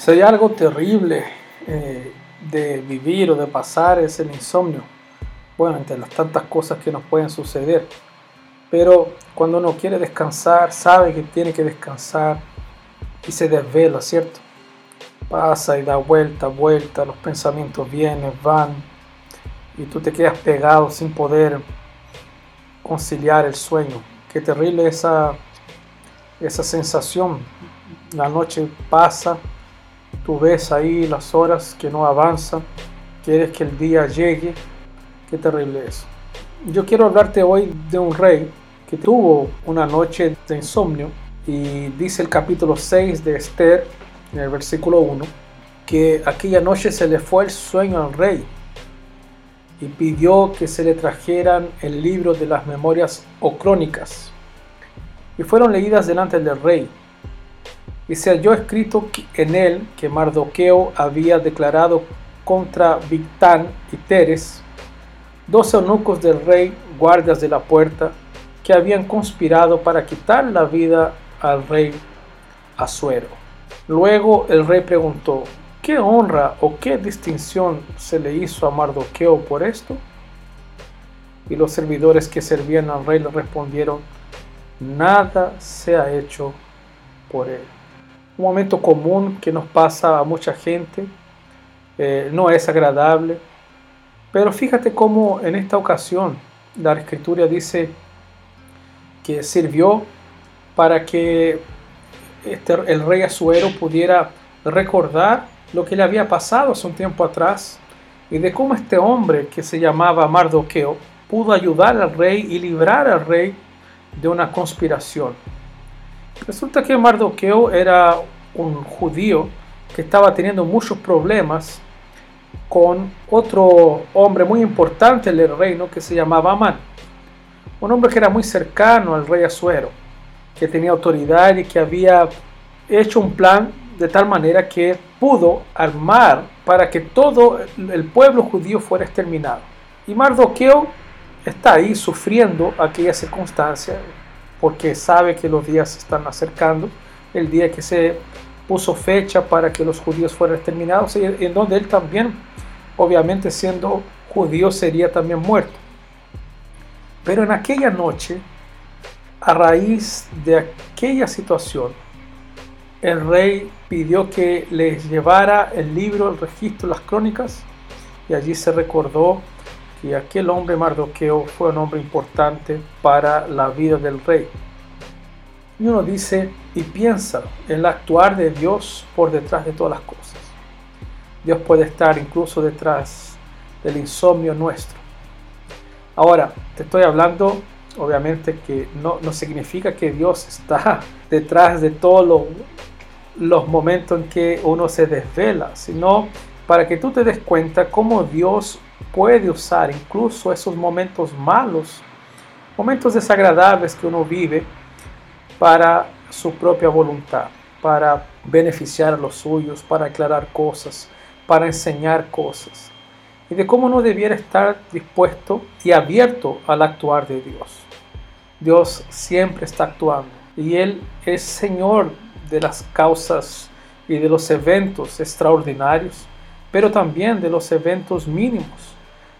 Si hay algo terrible eh, de vivir o de pasar es el insomnio. Bueno, entre las tantas cosas que nos pueden suceder. Pero cuando uno quiere descansar, sabe que tiene que descansar y se desvela, ¿cierto? Pasa y da vuelta, vuelta, los pensamientos vienen, van y tú te quedas pegado sin poder conciliar el sueño. Qué terrible esa, esa sensación. La noche pasa Tú ves ahí las horas que no avanzan, quieres que el día llegue. Qué terrible es. Yo quiero hablarte hoy de un rey que tuvo una noche de insomnio y dice el capítulo 6 de Esther, en el versículo 1, que aquella noche se le fue el sueño al rey y pidió que se le trajeran el libro de las memorias o crónicas y fueron leídas delante del rey y se halló escrito en él que Mardoqueo había declarado contra Victán y Teres, dos eunucos del rey, guardias de la puerta, que habían conspirado para quitar la vida al rey Asuero. Luego el rey preguntó, ¿qué honra o qué distinción se le hizo a Mardoqueo por esto? Y los servidores que servían al rey le respondieron, nada se ha hecho por él un momento común que nos pasa a mucha gente, eh, no es agradable, pero fíjate cómo en esta ocasión la escritura dice que sirvió para que este, el rey Azuero pudiera recordar lo que le había pasado hace un tiempo atrás y de cómo este hombre que se llamaba Mardoqueo pudo ayudar al rey y librar al rey de una conspiración. Resulta que Mardoqueo era un judío que estaba teniendo muchos problemas con otro hombre muy importante del reino que se llamaba Amán. Un hombre que era muy cercano al rey Azuero, que tenía autoridad y que había hecho un plan de tal manera que pudo armar para que todo el pueblo judío fuera exterminado. Y Mardoqueo está ahí sufriendo aquella circunstancia, porque sabe que los días se están acercando, el día que se puso fecha para que los judíos fueran exterminados en donde él también, obviamente siendo judío, sería también muerto. Pero en aquella noche, a raíz de aquella situación, el rey pidió que les llevara el libro, el registro, las crónicas, y allí se recordó que aquel hombre Mardoqueo fue un hombre importante para la vida del rey. Y uno dice y piensa en el actuar de Dios por detrás de todas las cosas. Dios puede estar incluso detrás del insomnio nuestro. Ahora, te estoy hablando, obviamente que no, no significa que Dios está detrás de todos los momentos en que uno se desvela, sino para que tú te des cuenta cómo Dios puede usar incluso esos momentos malos, momentos desagradables que uno vive para su propia voluntad, para beneficiar a los suyos, para aclarar cosas, para enseñar cosas. Y de cómo no debiera estar dispuesto y abierto al actuar de Dios. Dios siempre está actuando y Él es Señor de las causas y de los eventos extraordinarios, pero también de los eventos mínimos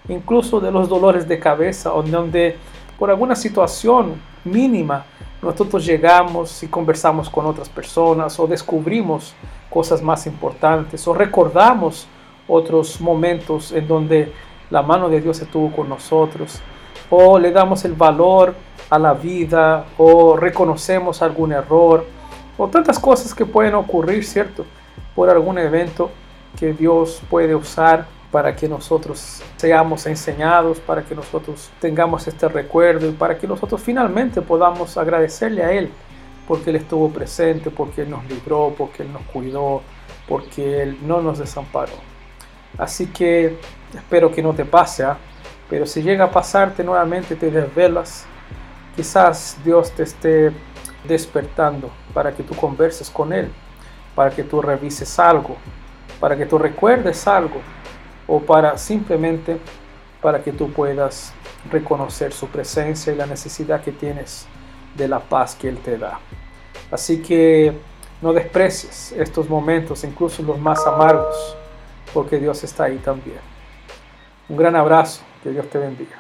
incluso de los dolores de cabeza, donde por alguna situación mínima nosotros llegamos y conversamos con otras personas o descubrimos cosas más importantes o recordamos otros momentos en donde la mano de Dios estuvo con nosotros o le damos el valor a la vida o reconocemos algún error o tantas cosas que pueden ocurrir, ¿cierto? Por algún evento que Dios puede usar para que nosotros seamos enseñados, para que nosotros tengamos este recuerdo y para que nosotros finalmente podamos agradecerle a Él porque Él estuvo presente, porque Él nos libró, porque Él nos cuidó, porque Él no nos desamparó. Así que espero que no te pase, ¿ah? pero si llega a pasarte nuevamente, te desvelas, quizás Dios te esté despertando para que tú converses con Él, para que tú revises algo, para que tú recuerdes algo o para simplemente para que tú puedas reconocer su presencia y la necesidad que tienes de la paz que Él te da. Así que No desprecies estos momentos, incluso los más amargos, porque Dios está ahí también. Un gran abrazo, que Dios te bendiga.